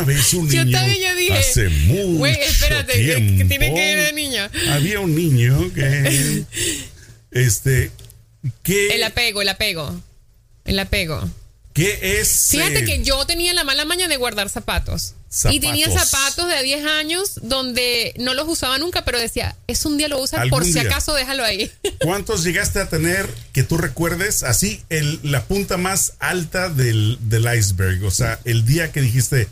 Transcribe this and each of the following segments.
una vez un niño. Yo también yo dije. Hace mucho Güey, espérate, ¿qué- tiempo, qué tiene que ver de niño? Había un niño que. este. Que, El apego, el apego. El apego. que es. Fíjate que yo tenía la mala maña de guardar zapatos. Y tenía Zapatos. de 10 años donde no los usaba nunca, pero decía, es un día lo usas por si día. acaso déjalo ahí. ¿Cuántos llegaste a tener que tú recuerdes así el, la punta más alta del, del iceberg? O sea, el día que dijiste,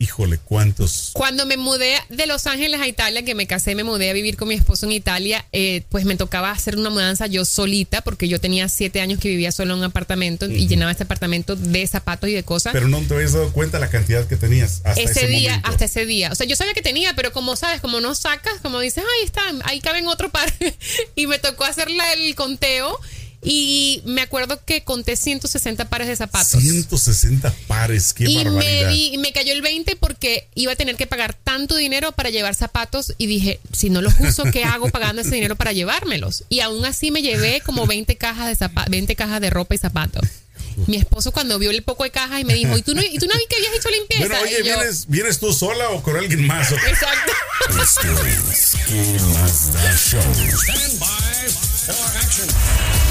híjole, ¿cuántos? Cuando me mudé de Los Ángeles a Italia, que me casé, me mudé a vivir con mi esposo en Italia, eh, pues me tocaba hacer una mudanza yo solita, porque yo tenía siete años que vivía solo en un apartamento y llenaba este apartamento de zapatos y de cosas. Pero no te habías dado cuenta la cantidad que tenías hasta ese, ese, día, momento. hasta ese día. O sea, yo sabía que tenía, pero como sabes, como no sacas, como dices, ahí está, ahí caben otro par. y me tocó hacer la- el conteo y me acuerdo que conté 160 pares de zapatos. 160 pares, qué y me, barbaridad. di- me cayó el 20 porque iba a tener que pagar tanto dinero para llevar zapatos y dije, si no los uso, ¿qué hago pagando ese dinero para llevármelos? Y aún así me llevé como 20 cajas de zapa- 20 cajas de ropa y zapatos. Mi esposo cuando vio el poco de cajas y me dijo, ¿y tú no, y tú no vi que habías hecho limpieza? Bueno, oye, yo, ¿vienes, ¿vienes tú sola o con alguien más? Exacto. Esto es ¿Qué más da show? Stand by for action.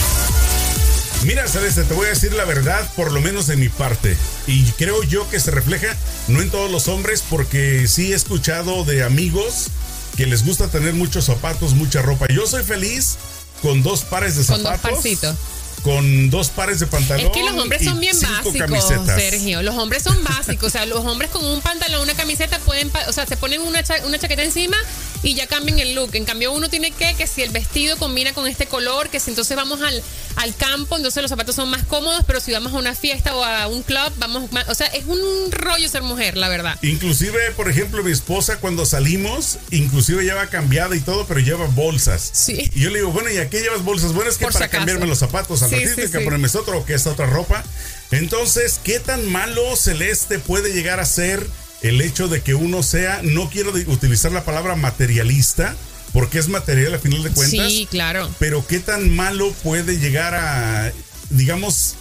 Mira, Celeste, te voy a decir la verdad, por lo menos de mi parte. Y creo yo que se refleja, no en todos los hombres, porque sí he escuchado de amigos que les gusta tener muchos zapatos, mucha ropa. Yo soy feliz con dos pares de Con zapatos. dos parcitos. Con dos pares de pantalón. Es que los hombres son bien básicos, camisetas. Sergio. Los hombres son básicos. O sea, los hombres con un pantalón, una camiseta pueden, o sea, se ponen una, cha- una chaqueta encima y ya cambian el look. En cambio, uno tiene que, que si el vestido combina con este color, que si entonces vamos al, al campo, entonces los zapatos son más cómodos, pero si vamos a una fiesta o a un club, vamos más, o sea, es un rollo ser mujer, la verdad. Inclusive, por ejemplo, mi esposa cuando salimos, inclusive lleva cambiada y todo, pero lleva bolsas. Sí. Y yo le digo, bueno, ¿y a qué llevas bolsas? Bueno, es que Por para cambiarme los zapatos al Sí, ratito sí, hay que sí. ponerme otro o que esta otra ropa. Entonces, ¿qué tan malo celeste puede llegar a ser el hecho de que uno sea, no quiero de- utilizar la palabra materialista, porque es material a final de cuentas, Sí, claro. pero qué tan malo puede llegar a, digamos,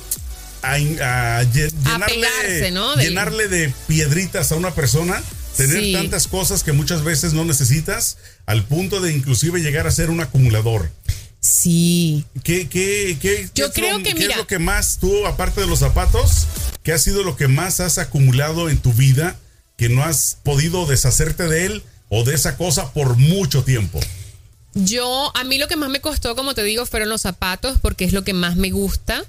a, llenarle, pegarse, ¿no? Del- llenarle de piedritas a una persona, tener Sí. tantas cosas que muchas veces no necesitas, al punto de inclusive llegar a ser un acumulador. Sí. ¿Qué, qué, qué, Yo qué es creo lo, que, qué mira- es lo que más tú, aparte de los zapatos, qué ha sido lo que más has acumulado en tu vida que no has podido deshacerte de él o de esa cosa por mucho tiempo? Yo, a mí lo que más me costó, como te digo, fueron los zapatos, porque es lo que más me gusta.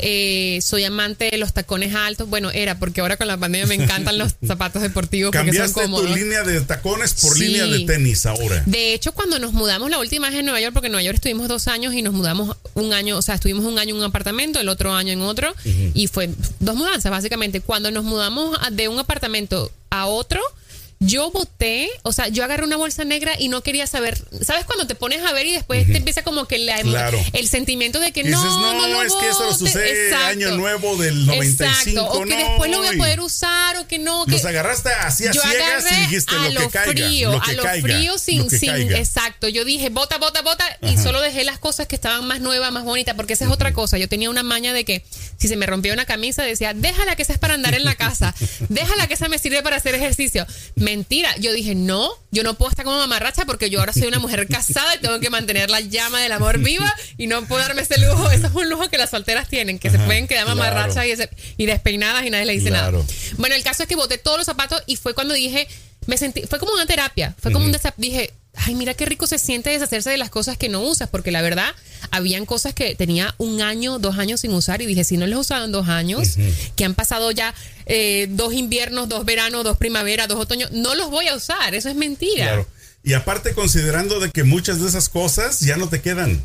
Eh, soy amante de los tacones altos. Bueno, era porque ahora con la pandemia me encantan los zapatos deportivos porque son Cambiaste tu cómodos. línea de tacones por Sí. línea de tenis ahora. De hecho, cuando nos mudamos la última vez en Nueva York, porque en Nueva York estuvimos dos años y nos mudamos un año, o sea, estuvimos un año en un apartamento, el otro año en otro, y fue dos mudanzas, básicamente. Cuando nos mudamos de un apartamento a otro, yo boté, o sea, yo agarré una bolsa negra y no quería saber. ¿Sabes cuando te pones a ver y después te empieza como que la- Claro. el sentimiento de que dices, no, no, no, es que eso lo botes"? sucede Exacto. año nuevo del 95, Exacto. O que no, después lo voy a poder usar o que no. Los que- agarraste así a yo ciegas y dijiste a lo que caiga. frío, lo que a lo caiga, frío sin, sin, caiga. exacto. Yo dije, bota, bota, bota, y solo dejé las cosas que estaban más nuevas, más bonitas, porque esa es otra cosa. Yo tenía una maña de que si se me rompía una camisa, decía, déjala que esa es para andar en la casa, déjala que esa me sirve para hacer ejercicio. Mentira, yo dije, no, yo no puedo estar como mamarracha porque yo ahora soy una mujer casada y tengo que mantener la llama del amor viva y no puedo darme ese lujo. Eso es un lujo que las solteras tienen, que se pueden quedar claro. mamarrachas y, ese- y despeinadas y nadie le dice Claro. nada. Bueno, el caso es que boté todos los zapatos y fue cuando dije, me sentí, fue como una terapia, fue como un desa- dije, ay, mira qué rico se siente deshacerse de las cosas que no usas, porque la verdad, habían cosas que tenía un año, dos años sin usar y dije, si no usado en dos años, que han pasado ya eh, dos inviernos, dos veranos, dos primaveras, dos otoños, no los voy a usar, eso es mentira. Claro. Y aparte considerando de que muchas de esas cosas ya no te quedan.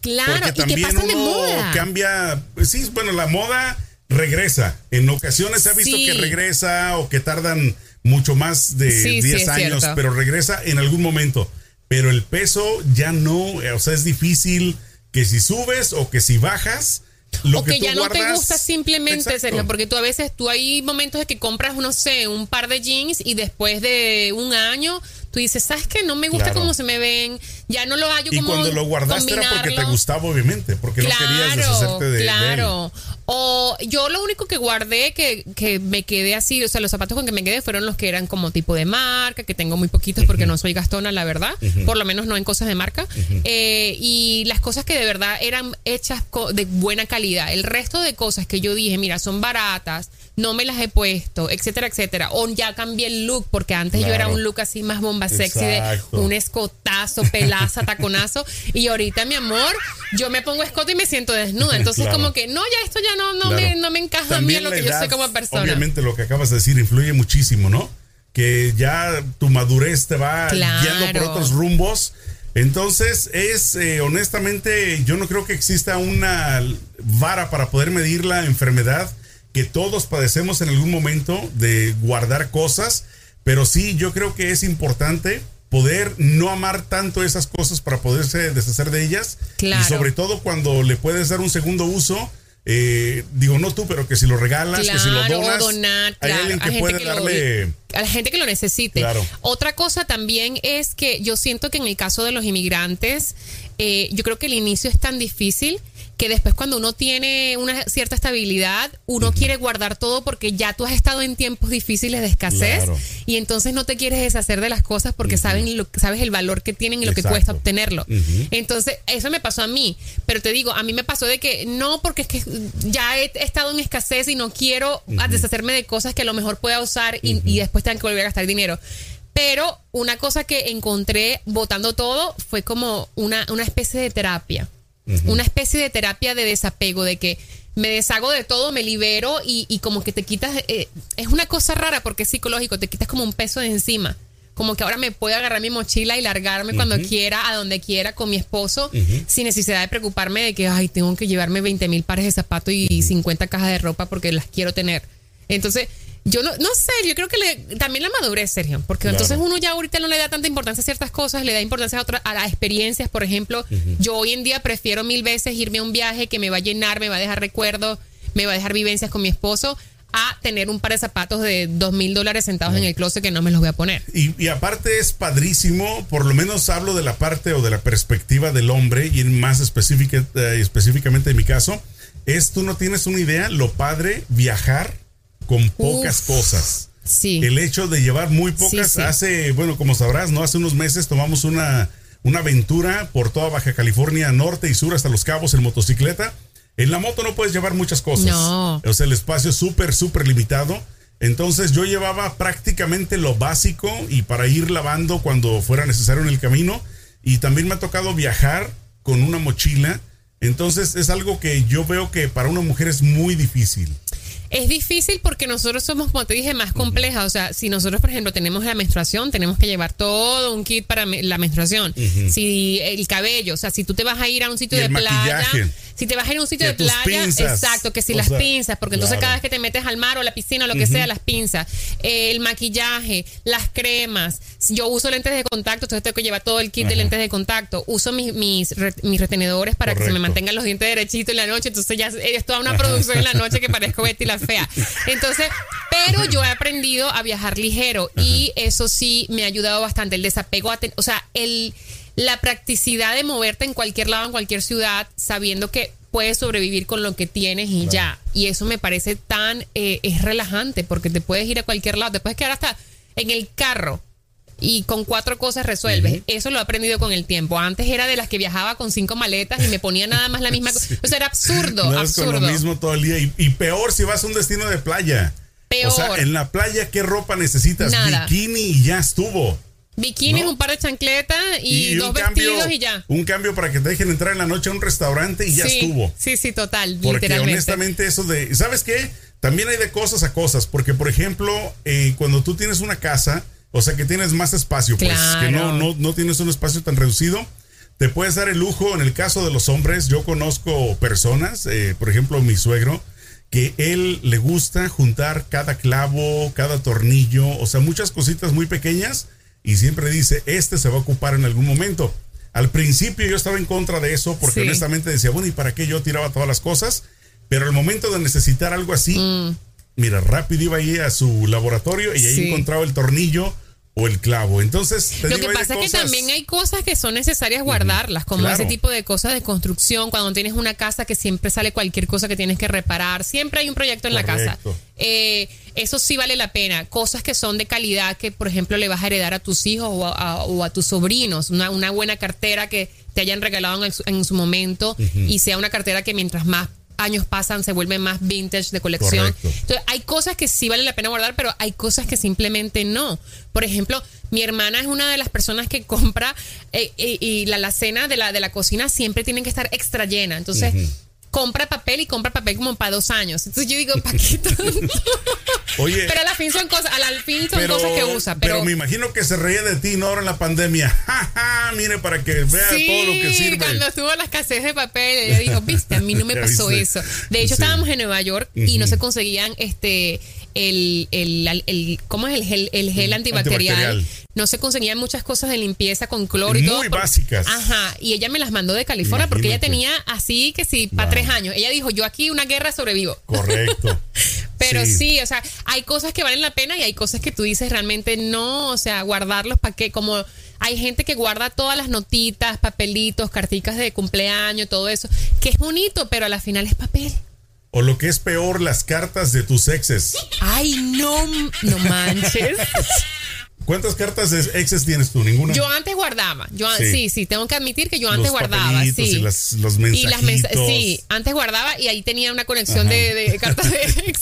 Claro, porque y que pasan de moda. cambia, pues sí, bueno, la moda regresa. En ocasiones se ha visto Sí. que regresa o que tardan mucho más de Sí, sí, 10 es años, cierto. pero regresa en algún momento. Pero el peso ya no, o sea, es difícil que si subes o que si bajas, lo o que, ya no te gusta simplemente, Exacto. Sergio, porque tú a veces, tú hay momentos de que compras, no sé, un par de jeans y después de un año, tú dices, ¿sabes qué? No me gusta Claro. cómo se me ven, ya no lo hallo Y como cuando lo guardaste era porque te gustaba, obviamente, porque no querías deshacerte de, de él. claro. O yo lo único que guardé que, que me quedé así, o sea, los zapatos con que me quedé fueron los que eran como tipo de marca, que tengo muy poquitos porque no soy gastona, la verdad, por lo menos no en cosas de marca. Eh, y las cosas que de verdad eran hechas de buena calidad. El resto de cosas que yo dije, mira, son baratas, no me las he puesto, etcétera, etcétera. O ya cambié el look, porque antes yo era Claro. un look así más bomba sexy de Exacto. un escotazo, pelaza, taconazo. Y ahorita, mi amor, yo me pongo escote y me siento desnuda. Entonces, Claro. como que no, ya esto ya no, no, Claro. me, no me encaja a mí También en lo que yo edad, soy como persona. Obviamente lo que acabas de decir influye muchísimo, ¿no? Que ya tu madurez te va Claro. guiando por otros rumbos. Entonces, es eh, honestamente, yo no creo que exista una vara para poder medir la enfermedad que todos padecemos en algún momento de guardar cosas, pero sí, yo creo que es importante poder no amar tanto esas cosas para poderse deshacer de ellas Claro. y sobre todo cuando le puedes dar un segundo uso eh, digo no tú pero que si lo regalas que si lo donas donar, hay claro, alguien que puede que lo- darle a la gente que lo necesite. Claro. Otra cosa también es que yo siento que en el caso de los inmigrantes, eh, yo creo que el inicio es tan difícil que después cuando uno tiene una cierta estabilidad, uno quiere guardar todo porque ya tú has estado en tiempos difíciles de escasez Claro. y entonces no te quieres deshacer de las cosas porque saben lo, sabes el valor que tienen y lo que cuesta obtenerlo. Entonces, eso me pasó a mí. Pero te digo, a mí me pasó de que no, porque es que ya he, estado en escasez y no quiero deshacerme de cosas que a lo mejor pueda usar y, y después tengan que volver a gastar dinero. Pero una cosa que encontré botando todo fue como una, una especie de terapia. Una especie de terapia de desapego, de que me deshago de todo, me libero y, y como que te quitas. eh, es una cosa rara porque es psicológico, te quitas como un peso de encima. Como que ahora me puedo agarrar mi mochila y largarme cuando quiera, a donde quiera, con mi esposo, sin necesidad de preocuparme de que, ay, tengo que llevarme 20 mil pares de zapatos y 50 cajas de ropa porque las quiero tener. Entonces, yo no, no sé, yo creo que le- también la madurez, Sergio, porque Claro. entonces uno ya ahorita no le da tanta importancia a ciertas cosas, le da importancia a, otras a las experiencias, por ejemplo, yo hoy en día prefiero mil veces irme a un viaje que me va a llenar, me va a dejar recuerdos, me va a dejar vivencias con mi esposo, a tener un par de zapatos de dos mil dólares sentados en el closet que no me los voy a poner. Y, y aparte es padrísimo, por lo menos hablo de la parte o de la perspectiva del hombre y más específica, eh, específicamente en mi caso, es tú no tienes una idea lo padre viajar con pocas Uf. cosas. Sí. El hecho de llevar muy pocas, Sí, sí. hace, bueno, como sabrás, ¿no? Hace unos meses tomamos una, una aventura por toda Baja California, norte y sur, hasta Los Cabos en motocicleta. En la moto no puedes llevar muchas cosas. No. O sea, el espacio es súper, súper limitado. Entonces yo llevaba prácticamente lo básico y para ir lavando cuando fuera necesario en el camino. Y también me ha tocado viajar con una mochila. Entonces es algo que yo veo que para una mujer es muy difícil. Es difícil porque nosotros somos, como te dije, más complejas. O sea, si nosotros, por ejemplo, tenemos la menstruación, tenemos que llevar todo un kit para me- la menstruación. Si el cabello, o sea, si tú te vas a ir a un sitio de playa, maquillaje. si te vas a ir a un sitio de playa, pinzas. exacto, que si O las sea, pinzas, porque entonces claro. cada vez que te metes al mar o a la piscina o lo que sea, las pinzas, Eh, el maquillaje, las cremas. Yo uso lentes de contacto, entonces tengo que llevar todo el kit de lentes de contacto. Uso mis, mis, re- mis retenedores para que se me Correcto. mantengan los dientes derechitos en la noche, entonces ya es toda una producción en la noche que parezco Betty la fea. Entonces, pero yo he aprendido a viajar ligero y eso sí me ha ayudado bastante el desapego, a ten- o sea, el la practicidad de moverte en cualquier lado, en cualquier ciudad, sabiendo que puedes sobrevivir con lo que tienes y ya. Y eso me parece tan, eh, es relajante porque te puedes ir a cualquier lado, te puedes quedar hasta en el carro y con cuatro cosas resuelves. Eso lo he aprendido con el tiempo. Antes era de las que viajaba con cinco maletas y me ponía nada más la misma cosa. O sea, era absurdo, No es con absurdo. lo mismo todo el día. Y, y peor si vas a un destino de playa. Peor. O sea, en la playa, ¿qué ropa necesitas? Nada. Bikini y ya estuvo. Bikinis, ¿No? un par de chancletas y, dos vestidos y ya. Un cambio para que te dejen entrar en la noche a un restaurante y ya sí, estuvo. sí, sí, total, Porque literalmente. honestamente eso de, ¿sabes qué? También hay de cosas a cosas, porque por ejemplo, eh, cuando tú tienes una casa, o sea que tienes más espacio, pues que no, no, no tienes un espacio tan reducido, te puedes dar el lujo, en el caso de los hombres, yo conozco personas, eh, por ejemplo mi suegro, que él le gusta juntar cada clavo, cada tornillo, o sea, muchas cositas muy pequeñas y siempre dice, este se va a ocupar en algún momento. Al principio yo estaba en contra de eso porque Sí. honestamente decía, bueno, ¿y para qué yo tiraba todas las cosas? Pero al momento de necesitar algo así, Mm. Mira, rápido iba ahí a su laboratorio y ahí Sí. encontraba el tornillo o el clavo. Entonces, te Lo digo, que pasa es que también hay cosas que son necesarias guardarlas, como Claro. ese tipo de cosas de construcción, cuando tienes una casa que siempre sale cualquier cosa que tienes que reparar, siempre hay un proyecto en la casa. Eh, eso sí vale la pena. Cosas que son de calidad que, por ejemplo, le vas a heredar a tus hijos o a, a- o a tus sobrinos. Una, una buena cartera que te hayan regalado en, el en su momento y sea una cartera que mientras más años pasan se vuelve más vintage de colección. Correcto. Entonces, hay cosas que sí vale la pena guardar, pero hay cosas que simplemente no. Por ejemplo, mi hermana es una de las personas que compra eh, eh, y la alacena de la, de la cocina siempre tiene que estar extra llena. Entonces, compra papel y compra papel como para dos años. Entonces yo digo, ¿para qué tanto? Oye, pero a la fin son cosas, a la fin son cosas que usa. pero Pero, me imagino que se reía de ti, ¿no? Ahora en la pandemia. Ja, ja, mire, para que vea Sí, todo lo que sirve. cuando estuvo la escasez de papel, ella dijo, viste, a mí no me pasó eso. De hecho, Sí. estábamos en Nueva York y no se conseguían este el, el, el- ¿cómo es el gel, el gel antibacterial? Antibacterial. No se conseguían muchas cosas de limpieza con cloro y Muy todo. por- básicas. Ajá, y ella me las mandó de California porque ella tenía así que sí, para Wow. tres años. Ella dijo, yo aquí una guerra sobrevivo. Correcto. Pero sí. o sea, hay cosas que valen la pena y hay cosas que tú dices realmente no, o sea, guardarlos para que, como hay gente que guarda todas las notitas, papelitos, carticas de cumpleaños, todo eso, que es bonito, pero a la final es papel. O lo que es peor, las cartas de tus exes. Ay, no, no manches. ¿Cuántas cartas de exes tienes tú? ¿Ninguna? Yo antes guardaba, yo Sí. sí, sí, tengo que admitir que yo Los antes guardaba, papelitos sí. y las- los Y las mensa- mensajitos. sí, antes guardaba y ahí tenía una conexión de, de cartas de ex.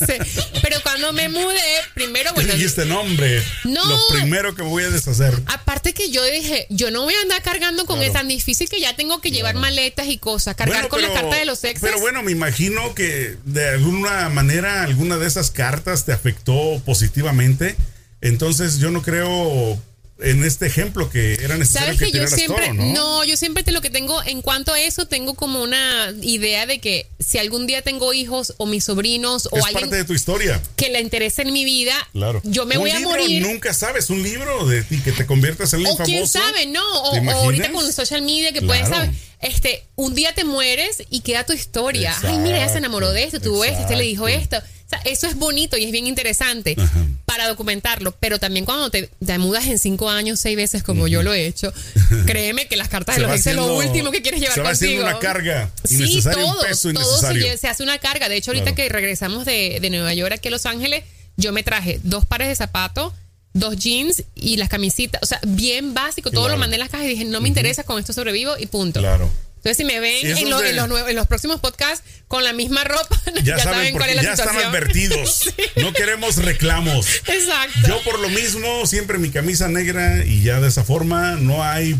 Pero cuando me mudé, primero, ¿Qué bueno, dijiste nombre? No. Lo primero que voy a deshacer. Aparte que yo dije, yo no voy a andar cargando con Claro. es tan difícil que ya tengo que llevar maletas y cosas, cargar Bueno, con pero- carta de los exes. Pero bueno, me imagino que de alguna manera alguna de esas cartas te afectó positivamente. Entonces yo no creo en este ejemplo que era necesario Sabes que, que yo siempre, todo, ¿no? ¿no? yo siempre te lo que tengo, en cuanto a eso, tengo como una idea de que si algún día tengo hijos o mis sobrinos o es alguien parte de tu historia. que le interese en mi vida, Claro. yo me Un voy a libro, morir. Nunca sabes, un libro de ti que te conviertas en O quién famoso. sabe, ¿no? O, ¿Te o ahorita con social media que Claro. puedes saber. Este, un día te mueres y queda tu historia. Ay, mira, ella se enamoró de esto, tuvo esto, este le dijo esto. Eso es bonito y es bien interesante Ajá. para documentarlo. Pero también cuando te, te mudas en cinco años, seis veces, como yo lo he hecho, créeme que las cartas Se de los ex es lo último que quieres llevar se va haciendo contigo. una carga Sí, innecesaria, un todo, peso todo se, se hace una carga. De hecho, ahorita Claro. que regresamos de, de Nueva York aquí a Los Ángeles, yo me traje dos pares de zapatos, dos jeans y las camisitas. O sea, bien básico. Todo lo mandé en las cajas y dije, no me interesa, con esto sobrevivo y punto. Claro. Entonces, si me ven en, lo- es de- en los, nuevos- en los próximos podcasts con la misma ropa, Ya, ya, saben, saben cuál es la ya están situación. advertidos. No queremos reclamos. Exacto. Yo por lo mismo, siempre mi camisa negra y ya de esa forma no hay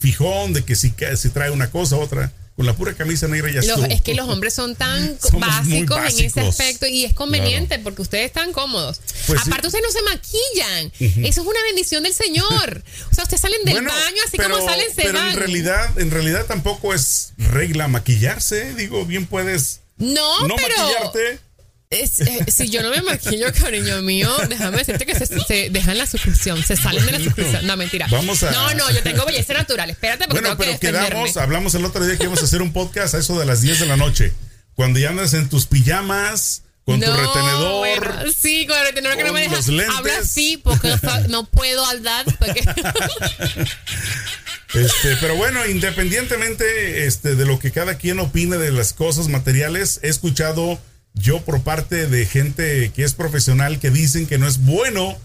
fijón de que si, si trae una cosa otra. Con la pura camisa negra ya Los- es que los hombres son tan básicos, en ese aspecto y es conveniente porque ustedes están cómodos. Pues sí. Aparte, ustedes no se maquillan. Eso es una bendición del Señor. O sea, ustedes salen del Bueno, baño así pero, como salen, se pero van. en realidad, en realidad tampoco es regla maquillarse. Digo, bien puedes no, no pero maquillarte. Es- eh, si yo no me maquillo, cariño mío, déjame decirte que se, se dejan la suscripción, se salen de la suscripción. No, mentira. vamos a- No, no, yo tengo belleza natural. Espérate porque Bueno, tengo pero que quedamos, hablamos el otro día que íbamos a hacer un podcast a eso de las 10 de la noche. Cuando ya andas en tus pijamas, con tu retenedor. bueno, sí, con el retenedor que no me deja. Habla así porque no puedo hablar. Porque... Este, pero bueno, independientemente este, de lo que cada quien opine de las cosas materiales, he escuchado yo por parte de gente que es profesional que dicen que no es bueno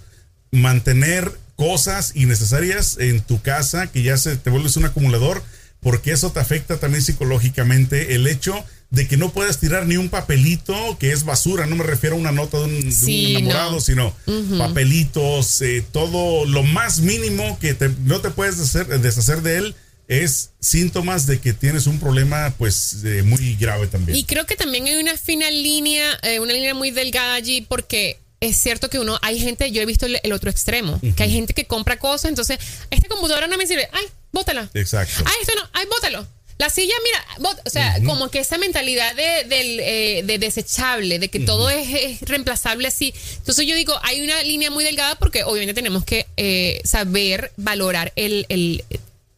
mantener cosas innecesarias en tu casa, que ya se te vuelves un acumulador, porque eso te afecta también psicológicamente. El hecho de que no puedas tirar ni un papelito que es basura, no me refiero a una nota de un, de un Sí, enamorado, no. sino papelitos, eh, todo lo más mínimo que te- no te puedes deshacer, deshacer de él es síntomas de que tienes un problema pues eh, muy grave también. Y creo que también hay una fina línea, eh, una línea muy delgada allí, porque es cierto que uno, hay gente, yo he visto el, el otro extremo, que hay gente que compra cosas, entonces, esta computadora no me sirve, ay, bótala. Exacto. Ay, esto no, ay, bótalo. La silla, mira, bot- o sea, como que esa mentalidad de, del, eh, de desechable, de que todo es, es reemplazable así. Entonces yo digo, hay una línea muy delgada porque obviamente tenemos que eh, saber valorar el, el,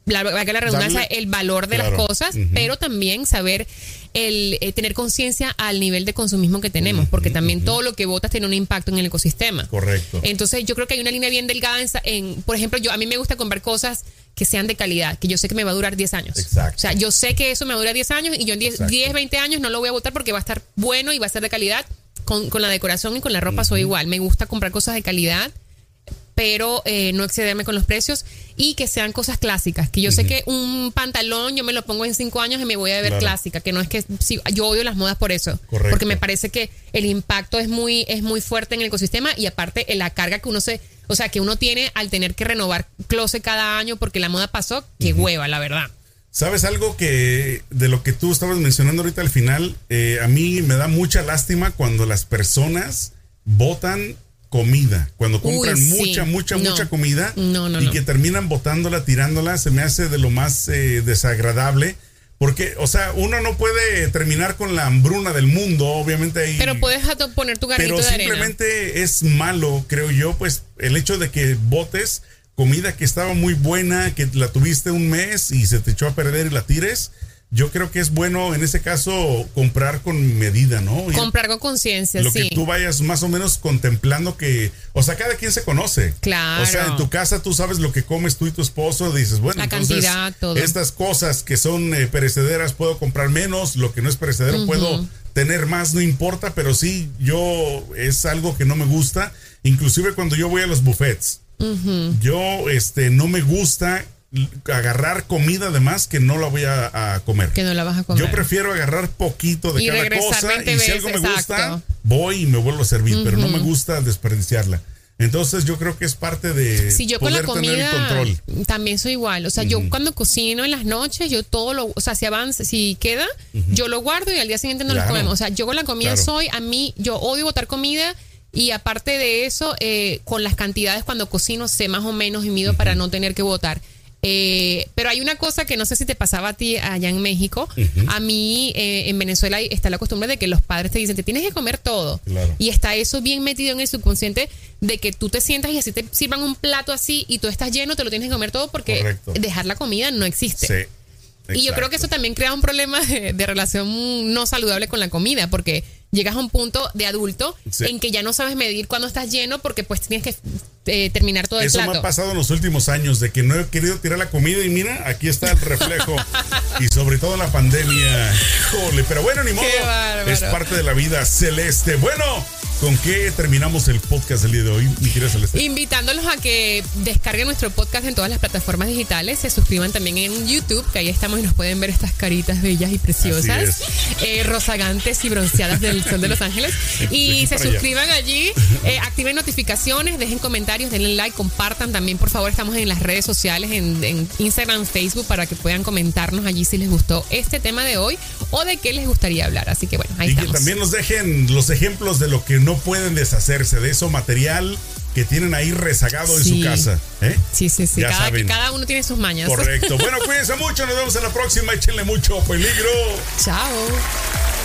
la, valga la redundancia, Darle- el valor de Claro. las cosas, pero también saber el eh, tener conciencia al nivel de consumismo que tenemos, porque también todo lo que votas tiene un impacto en el ecosistema. Correcto. Entonces yo creo que hay una línea bien delgada en, por ejemplo, yo a mí me gusta comprar cosas que sean de calidad, que yo sé que me va a durar 10 años. Exacto. O sea, yo sé que eso me va a durar 10 años y yo en 10, Exacto. 10, 20 años no lo voy a votar porque va a estar bueno y va a ser de calidad. Con, con la decoración y con la ropa soy igual. Me gusta comprar cosas de calidad pero eh, no excederme con los precios y que sean cosas clásicas. Que yo sé que un pantalón yo me lo pongo en cinco años y me voy a ver Claro. clásica, que no es que sí, yo odio las modas por eso, Correcto. porque me parece que el impacto es muy es muy fuerte en el ecosistema y aparte eh, la carga que uno se, o sea, que uno tiene al tener que renovar closet cada año porque la moda pasó, que hueva, la verdad. ¿Sabes algo que de lo que tú estabas mencionando ahorita al final? eh, a mí me da mucha lástima cuando las personas botan comida, cuando compran Uy, sí. mucha, mucha, No. mucha comida No, no, y que terminan botándola, tirándola, se me hace de lo más eh, desagradable. Porque, o sea, uno no puede terminar con la hambruna del mundo, obviamente hay... Pero puedes poner tu granito Pero de arena. simplemente es malo, creo yo, pues el hecho de que botes comida que estaba muy buena, que la tuviste un mes y se te echó a perder y la tires. Yo creo que es bueno en ese caso comprar con medida, ¿no? Comprar con conciencia, lo sí. que tú vayas más o menos contemplando que, o sea, cada quien se conoce. Claro. O sea, en tu casa tú sabes lo que comes tú y tu esposo, dices, bueno, La entonces, cantidad, todo. estas cosas que son eh, perecederas puedo comprar menos, lo que no es perecedero puedo tener más, no importa, pero sí, yo es algo que no me gusta, inclusive cuando yo voy a los buffets. Yo este no me gusta agarrar comida además que no la voy a, a comer. Que no la vas a comer. Yo prefiero agarrar poquito de Y cada cosa 20 y si algo me gusta, voy y me vuelvo a servir, pero no me gusta desperdiciarla. Entonces yo creo que es parte de Si yo con la poder tener el comida control. también soy igual. O sea, yo cuando cocino en las noches, yo todo lo, o sea, si avanza, si queda, yo lo guardo y al día siguiente no Claro. lo comemos. O sea, yo con la comida Claro. soy, a mí, yo odio botar comida y aparte de eso, eh, con las cantidades cuando cocino sé más o menos y mido para no tener que botar. Eh, pero hay una cosa que no sé si te pasaba a ti allá en México. A mí eh, en Venezuela está la costumbre de que los padres te dicen, te tienes que comer todo. Claro. Y está eso bien metido en el subconsciente de que tú te sientas y así te sirvan un plato así y tú estás lleno, te lo tienes que comer todo porque Correcto. dejar la comida no existe. Sí. Y yo creo que eso también crea un problema de, de relación no saludable con la comida, porque llegas a un punto de adulto Sí. en que ya no sabes medir cuándo estás lleno porque pues tienes que eh, terminar todo el Eso me plato. ha pasado en los últimos años, de que no he querido tirar la comida y mira, aquí está el reflejo. y sobre todo la pandemia. Jole, pero bueno, ni modo. Es parte de la vida celeste. Bueno, ¿con qué terminamos el podcast del día de hoy, mi querida Celeste? Invitándolos a que descarguen nuestro podcast en todas las plataformas digitales, se suscriban también en YouTube, que ahí estamos y nos pueden ver estas caritas bellas y preciosas, eh, rozagantes y bronceadas del sol de Los Ángeles. Y se allá. suscriban allí, eh, activen notificaciones, dejen comentarios, denle like, compartan también, por favor, estamos en las redes sociales, en, en Instagram, Facebook, para que puedan comentarnos allí si les gustó este tema de hoy o de qué les gustaría hablar. Así que bueno, ahí y que estamos. también nos dejen los ejemplos de lo que no pueden deshacerse, de eso material que tienen ahí rezagado en su casa. ¿eh? Sí, sí, sí, Ya cada, saben. cada uno tiene sus mañas. Correcto. Bueno, cuídense mucho, nos vemos en la próxima. Échenle mucho peligro. Chao.